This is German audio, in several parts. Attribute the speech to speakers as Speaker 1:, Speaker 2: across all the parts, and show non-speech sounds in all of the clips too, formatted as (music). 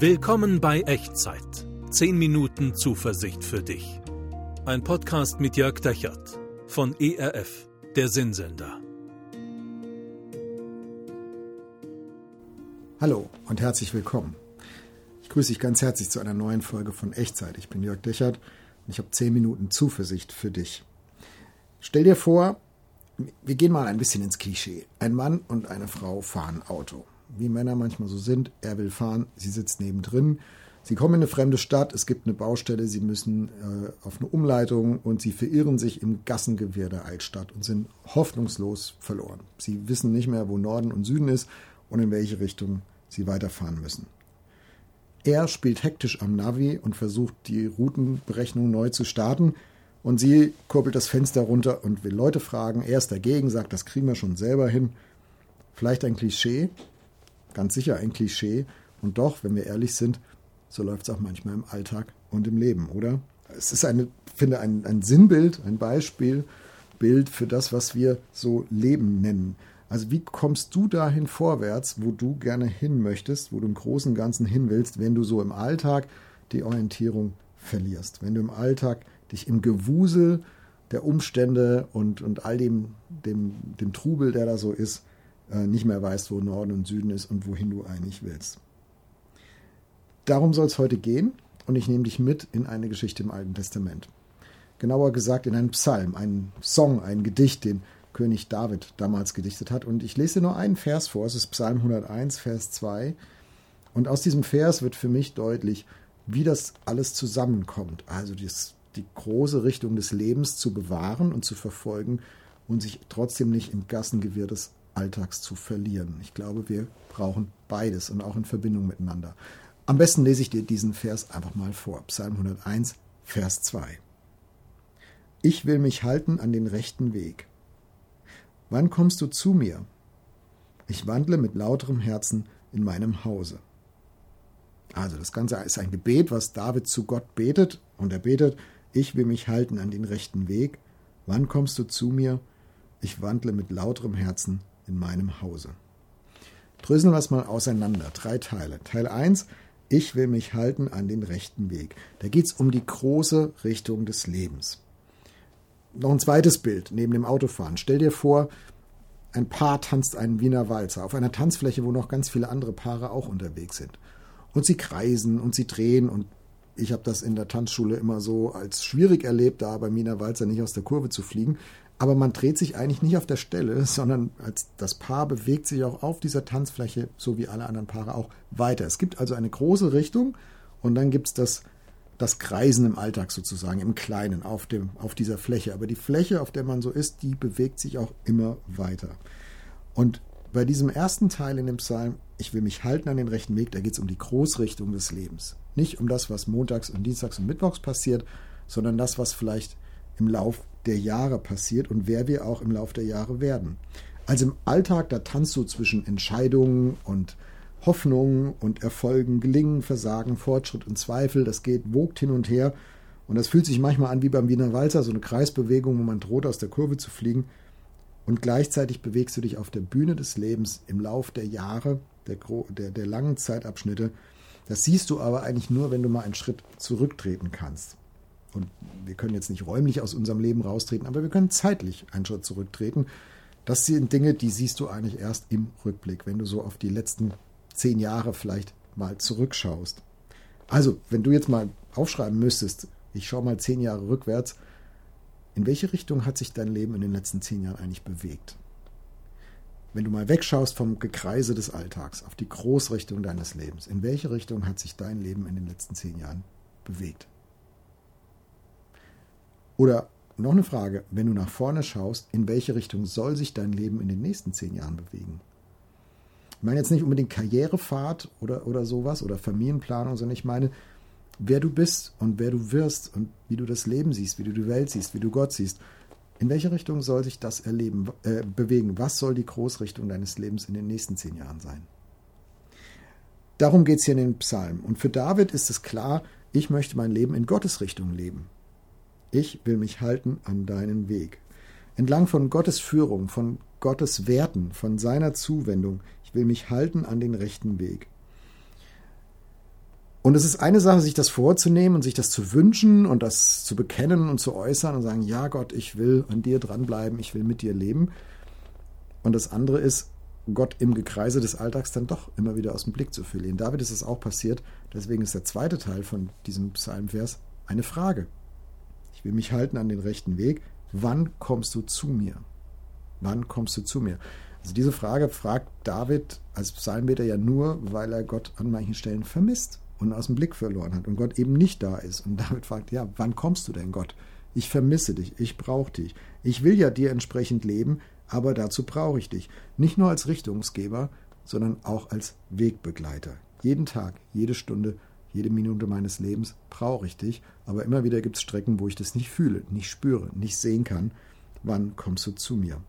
Speaker 1: Willkommen bei Echtzeit. 10 Minuten Zuversicht für dich. Ein Podcast mit Jörg Dechert von ERF, der Sinnsender.
Speaker 2: Hallo und herzlich willkommen. Ich grüße dich ganz herzlich zu einer neuen Folge von Echtzeit. Ich bin Jörg Dechert und ich habe 10 Minuten Zuversicht für dich. Stell dir vor, wir gehen mal ein bisschen ins Klischee. Ein Mann und eine Frau fahren Auto wie Männer manchmal so sind. Er will fahren, sie sitzt nebendrin. Sie kommen in eine fremde Stadt, es gibt eine Baustelle, sie müssen äh, auf eine Umleitung und sie verirren sich im Gassengewirr der Altstadt und sind hoffnungslos verloren. Sie wissen nicht mehr, wo Norden und Süden ist und in welche Richtung sie weiterfahren müssen. Er spielt hektisch am Navi und versucht die Routenberechnung neu zu starten und sie kurbelt das Fenster runter und will Leute fragen. Er ist dagegen, sagt, das kriegen wir schon selber hin. Vielleicht ein Klischee, Ganz sicher ein Klischee. Und doch, wenn wir ehrlich sind, so läuft es auch manchmal im Alltag und im Leben, oder? Es ist eine, finde ein, ein Sinnbild, ein Beispiel, Bild für das, was wir so Leben nennen. Also wie kommst du dahin vorwärts, wo du gerne hin möchtest, wo du im Großen Ganzen hin willst, wenn du so im Alltag die Orientierung verlierst, wenn du im Alltag dich im Gewusel der Umstände und, und all dem, dem, dem Trubel, der da so ist, nicht mehr weißt, wo Norden und Süden ist und wohin du eigentlich willst. Darum soll es heute gehen und ich nehme dich mit in eine Geschichte im Alten Testament. Genauer gesagt in einen Psalm, einen Song, ein Gedicht, den König David damals gedichtet hat. Und ich lese dir nur einen Vers vor, es ist Psalm 101, Vers 2. Und aus diesem Vers wird für mich deutlich, wie das alles zusammenkommt. Also das, die große Richtung des Lebens zu bewahren und zu verfolgen und sich trotzdem nicht im Gassengewirr des Alltags zu verlieren. Ich glaube, wir brauchen beides und auch in Verbindung miteinander. Am besten lese ich dir diesen Vers einfach mal vor. Psalm 101, Vers 2. Ich will mich halten an den rechten Weg. Wann kommst du zu mir? Ich wandle mit lauterem Herzen in meinem Hause. Also das Ganze ist ein Gebet, was David zu Gott betet. Und er betet, ich will mich halten an den rechten Weg. Wann kommst du zu mir? Ich wandle mit lauterem Herzen in meinem Hause. Dröseln wir es mal auseinander. Drei Teile. Teil 1. Ich will mich halten an den rechten Weg. Da geht es um die große Richtung des Lebens. Noch ein zweites Bild neben dem Autofahren. Stell dir vor, ein Paar tanzt einen Wiener Walzer auf einer Tanzfläche, wo noch ganz viele andere Paare auch unterwegs sind. Und sie kreisen und sie drehen und ich habe das in der Tanzschule immer so als schwierig erlebt, da beim Wiener Walzer nicht aus der Kurve zu fliegen. Aber man dreht sich eigentlich nicht auf der Stelle, (laughs) sondern als das Paar bewegt sich auch auf dieser Tanzfläche, so wie alle anderen Paare auch, weiter. Es gibt also eine große Richtung und dann gibt es das, das Kreisen im Alltag sozusagen, im Kleinen, auf, dem, auf dieser Fläche. Aber die Fläche, auf der man so ist, die bewegt sich auch immer weiter. Und bei diesem ersten Teil in dem Psalm, ich will mich halten an den rechten Weg, da geht es um die Großrichtung des Lebens. Nicht um das, was montags und dienstags und mittwochs passiert, sondern das, was vielleicht im Lauf der Jahre passiert und wer wir auch im Lauf der Jahre werden. Also im Alltag, da tanzt du zwischen Entscheidungen und Hoffnungen und Erfolgen, Gelingen, Versagen, Fortschritt und Zweifel. Das geht, wogt hin und her. Und das fühlt sich manchmal an wie beim Wiener Walzer, so eine Kreisbewegung, wo man droht, aus der Kurve zu fliegen. Und gleichzeitig bewegst du dich auf der Bühne des Lebens im Lauf der Jahre, der, der, der langen Zeitabschnitte. Das siehst du aber eigentlich nur, wenn du mal einen Schritt zurücktreten kannst. Und wir können jetzt nicht räumlich aus unserem Leben raustreten, aber wir können zeitlich einen Schritt zurücktreten. Das sind Dinge, die siehst du eigentlich erst im Rückblick, wenn du so auf die letzten zehn Jahre vielleicht mal zurückschaust. Also, wenn du jetzt mal aufschreiben müsstest, ich schaue mal zehn Jahre rückwärts, in welche Richtung hat sich dein Leben in den letzten zehn Jahren eigentlich bewegt? Wenn du mal wegschaust vom Gekreise des Alltags auf die Großrichtung deines Lebens, in welche Richtung hat sich dein Leben in den letzten zehn Jahren bewegt? Oder noch eine Frage, wenn du nach vorne schaust, in welche Richtung soll sich dein Leben in den nächsten zehn Jahren bewegen? Ich meine jetzt nicht unbedingt Karrierefahrt oder, oder sowas oder Familienplanung, sondern ich meine, wer du bist und wer du wirst und wie du das Leben siehst, wie du die Welt siehst, wie du Gott siehst. In welche Richtung soll sich das erleben, äh, bewegen? Was soll die Großrichtung deines Lebens in den nächsten zehn Jahren sein? Darum geht es hier in den Psalmen. Und für David ist es klar, ich möchte mein Leben in Gottes Richtung leben. Ich will mich halten an deinen Weg. Entlang von Gottes Führung, von Gottes Werten, von seiner Zuwendung. Ich will mich halten an den rechten Weg. Und es ist eine Sache, sich das vorzunehmen und sich das zu wünschen und das zu bekennen und zu äußern und sagen, ja Gott, ich will an dir dranbleiben, ich will mit dir leben. Und das andere ist, Gott im Gekreise des Alltags dann doch immer wieder aus dem Blick zu verlieren. David ist es auch passiert, deswegen ist der zweite Teil von diesem Psalmvers eine Frage. Ich will mich halten an den rechten Weg. Wann kommst du zu mir? Wann kommst du zu mir? Also diese Frage fragt David als Psalmbeter ja nur, weil er Gott an manchen Stellen vermisst und aus dem Blick verloren hat und Gott eben nicht da ist. Und David fragt, ja, wann kommst du denn, Gott? Ich vermisse dich, ich brauche dich. Ich will ja dir entsprechend leben, aber dazu brauche ich dich. Nicht nur als Richtungsgeber, sondern auch als Wegbegleiter. Jeden Tag, jede Stunde, jede Minute meines Lebens brauche ich dich, aber immer wieder gibt es Strecken, wo ich das nicht fühle, nicht spüre, nicht sehen kann. Wann kommst du zu mir?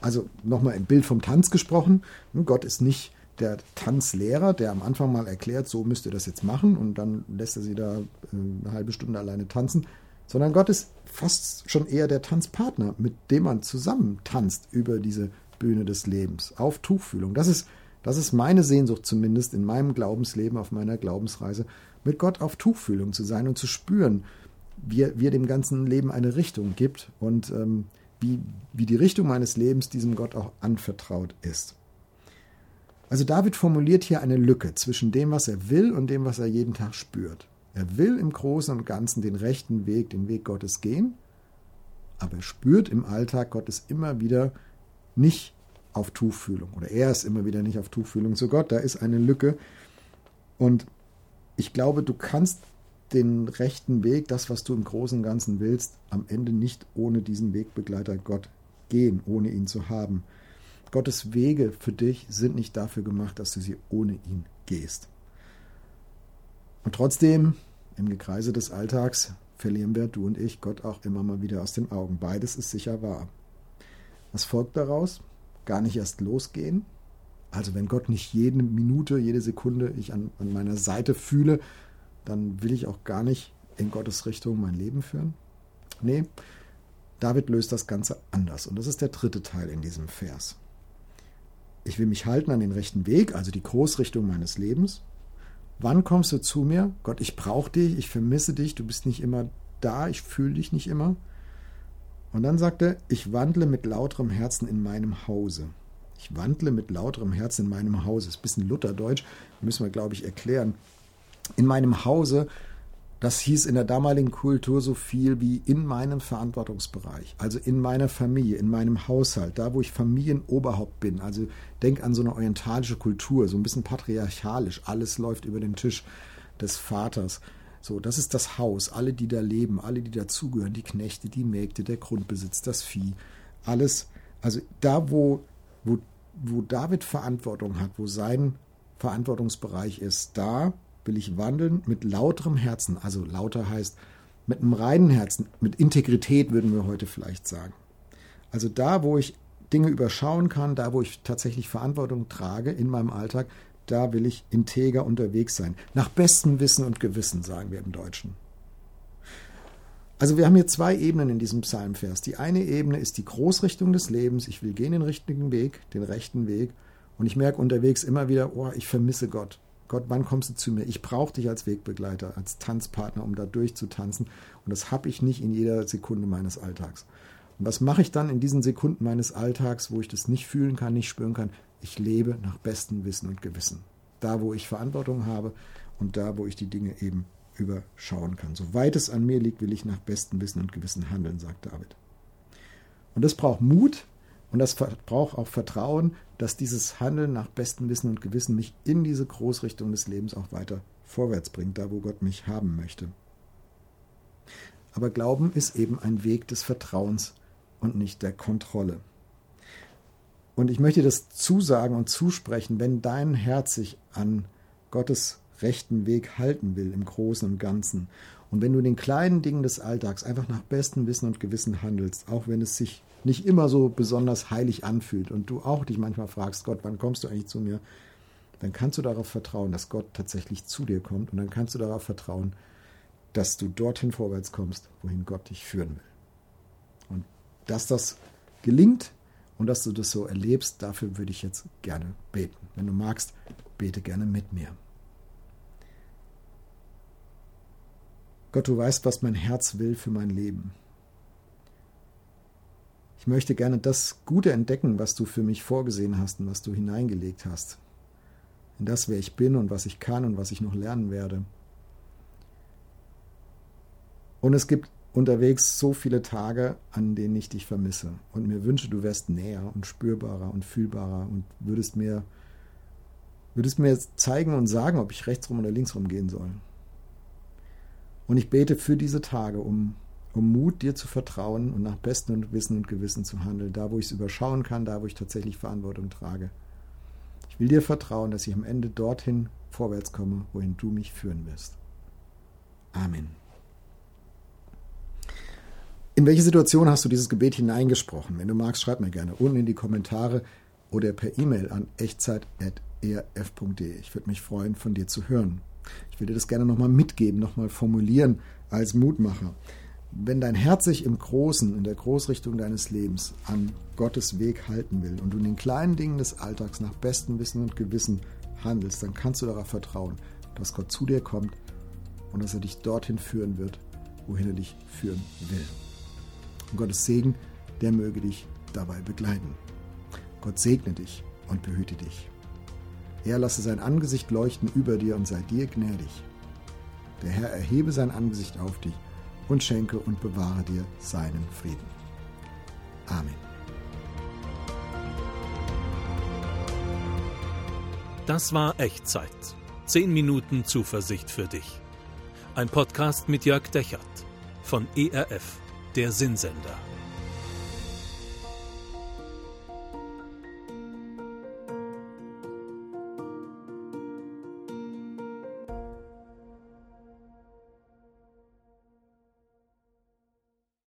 Speaker 2: Also nochmal im Bild vom Tanz gesprochen. Gott ist nicht der Tanzlehrer, der am Anfang mal erklärt, so müsst ihr das jetzt machen und dann lässt er sie da äh, eine halbe Stunde alleine tanzen, sondern Gott ist fast schon eher der Tanzpartner, mit dem man zusammen tanzt über diese Bühne des Lebens, auf Tuchfühlung. Das ist, das ist meine Sehnsucht zumindest in meinem Glaubensleben, auf meiner Glaubensreise, mit Gott auf Tuchfühlung zu sein und zu spüren, wie wie er dem ganzen Leben eine Richtung gibt und ähm, wie, wie die Richtung meines Lebens diesem Gott auch anvertraut ist. Also David formuliert hier eine Lücke zwischen dem, was er will und dem, was er jeden Tag spürt. Er will im Großen und Ganzen den rechten Weg, den Weg Gottes gehen, aber er spürt im Alltag Gottes immer wieder nicht auf Tuchfühlung oder er ist immer wieder nicht auf Tuchfühlung zu Gott. Da ist eine Lücke und ich glaube, du kannst den rechten Weg, das, was du im Großen und Ganzen willst, am Ende nicht ohne diesen Wegbegleiter Gott gehen, ohne ihn zu haben. Gottes Wege für dich sind nicht dafür gemacht, dass du sie ohne ihn gehst. Und trotzdem, im Gekreise des Alltags, verlieren wir, du und ich, Gott auch immer mal wieder aus den Augen. Beides ist sicher wahr. Was folgt daraus? Gar nicht erst losgehen. Also wenn Gott nicht jede Minute, jede Sekunde ich an, an meiner Seite fühle, dann will ich auch gar nicht in Gottes Richtung mein Leben führen. Nee, David löst das Ganze anders. Und das ist der dritte Teil in diesem Vers. Ich will mich halten an den rechten Weg, also die Großrichtung meines Lebens. Wann kommst du zu mir? Gott, ich brauche dich, ich vermisse dich, du bist nicht immer da, ich fühle dich nicht immer. Und dann sagt er, ich wandle mit lauterem Herzen in meinem Hause. Ich wandle mit lauterem Herzen in meinem Hause. Das ist ein bisschen Lutherdeutsch, müssen wir, glaube ich, erklären. In meinem Hause das hieß in der damaligen Kultur so viel wie in meinem Verantwortungsbereich, also in meiner Familie, in meinem Haushalt, da wo ich Familienoberhaupt bin. Also denk an so eine orientalische Kultur, so ein bisschen patriarchalisch. Alles läuft über den Tisch des Vaters. So, das ist das Haus, alle, die da leben, alle, die dazugehören, die Knechte, die Mägde, der Grundbesitz, das Vieh, alles. Also da, wo, wo, wo David Verantwortung hat, wo sein Verantwortungsbereich ist, da will ich wandeln mit lauterem Herzen. Also lauter heißt mit einem reinen Herzen, mit Integrität würden wir heute vielleicht sagen. Also da, wo ich Dinge überschauen kann, da, wo ich tatsächlich Verantwortung trage in meinem Alltag, da will ich integer unterwegs sein. Nach bestem Wissen und Gewissen, sagen wir im Deutschen. Also wir haben hier zwei Ebenen in diesem Psalmvers. Die eine Ebene ist die Großrichtung des Lebens. Ich will gehen den richtigen Weg, den rechten Weg. Und ich merke unterwegs immer wieder, oh, ich vermisse Gott. Gott, wann kommst du zu mir? Ich brauche dich als Wegbegleiter, als Tanzpartner, um da durchzutanzen. Und das habe ich nicht in jeder Sekunde meines Alltags. Und was mache ich dann in diesen Sekunden meines Alltags, wo ich das nicht fühlen kann, nicht spüren kann? Ich lebe nach bestem Wissen und Gewissen. Da, wo ich Verantwortung habe und da, wo ich die Dinge eben überschauen kann. Soweit es an mir liegt, will ich nach bestem Wissen und Gewissen handeln, sagt David. Und das braucht Mut, und das braucht auch Vertrauen, dass dieses Handeln nach bestem Wissen und Gewissen mich in diese Großrichtung des Lebens auch weiter vorwärts bringt, da wo Gott mich haben möchte. Aber Glauben ist eben ein Weg des Vertrauens und nicht der Kontrolle. Und ich möchte das zusagen und zusprechen, wenn dein Herz sich an Gottes rechten Weg halten will im Großen und Ganzen. Und wenn du den kleinen Dingen des Alltags einfach nach bestem Wissen und Gewissen handelst, auch wenn es sich nicht immer so besonders heilig anfühlt und du auch dich manchmal fragst, Gott, wann kommst du eigentlich zu mir? Dann kannst du darauf vertrauen, dass Gott tatsächlich zu dir kommt und dann kannst du darauf vertrauen, dass du dorthin vorwärts kommst, wohin Gott dich führen will. Und dass das gelingt und dass du das so erlebst, dafür würde ich jetzt gerne beten. Wenn du magst, bete gerne mit mir. Gott, du weißt, was mein Herz will für mein Leben. Ich möchte gerne das Gute entdecken, was du für mich vorgesehen hast und was du hineingelegt hast. In das, wer ich bin und was ich kann und was ich noch lernen werde. Und es gibt unterwegs so viele Tage, an denen ich dich vermisse und mir wünsche, du wärst näher und spürbarer und fühlbarer und würdest mir, würdest mir zeigen und sagen, ob ich rechtsrum oder linksrum gehen soll. Und ich bete für diese Tage, um, um Mut, dir zu vertrauen und nach bestem Wissen und Gewissen zu handeln, da wo ich es überschauen kann, da wo ich tatsächlich Verantwortung trage. Ich will dir vertrauen, dass ich am Ende dorthin vorwärts komme, wohin du mich führen wirst. Amen. In welche Situation hast du dieses Gebet hineingesprochen? Wenn du magst, schreib mir gerne unten in die Kommentare oder per E-Mail an echtzeit.erf.de. Ich würde mich freuen, von dir zu hören. Ich will dir das gerne nochmal mitgeben, nochmal formulieren als Mutmacher. Wenn dein Herz sich im Großen, in der Großrichtung deines Lebens an Gottes Weg halten will und du in den kleinen Dingen des Alltags nach bestem Wissen und Gewissen handelst, dann kannst du darauf vertrauen, dass Gott zu dir kommt und dass er dich dorthin führen wird, wohin er dich führen will. Und Gottes Segen, der möge dich dabei begleiten. Gott segne dich und behüte dich. Er lasse sein Angesicht leuchten über dir und sei dir gnädig. Der Herr erhebe sein Angesicht auf dich und schenke und bewahre dir seinen Frieden. Amen.
Speaker 1: Das war Echtzeit. Zehn Minuten Zuversicht für dich. Ein Podcast mit Jörg Dechert von ERF der Sinnsender.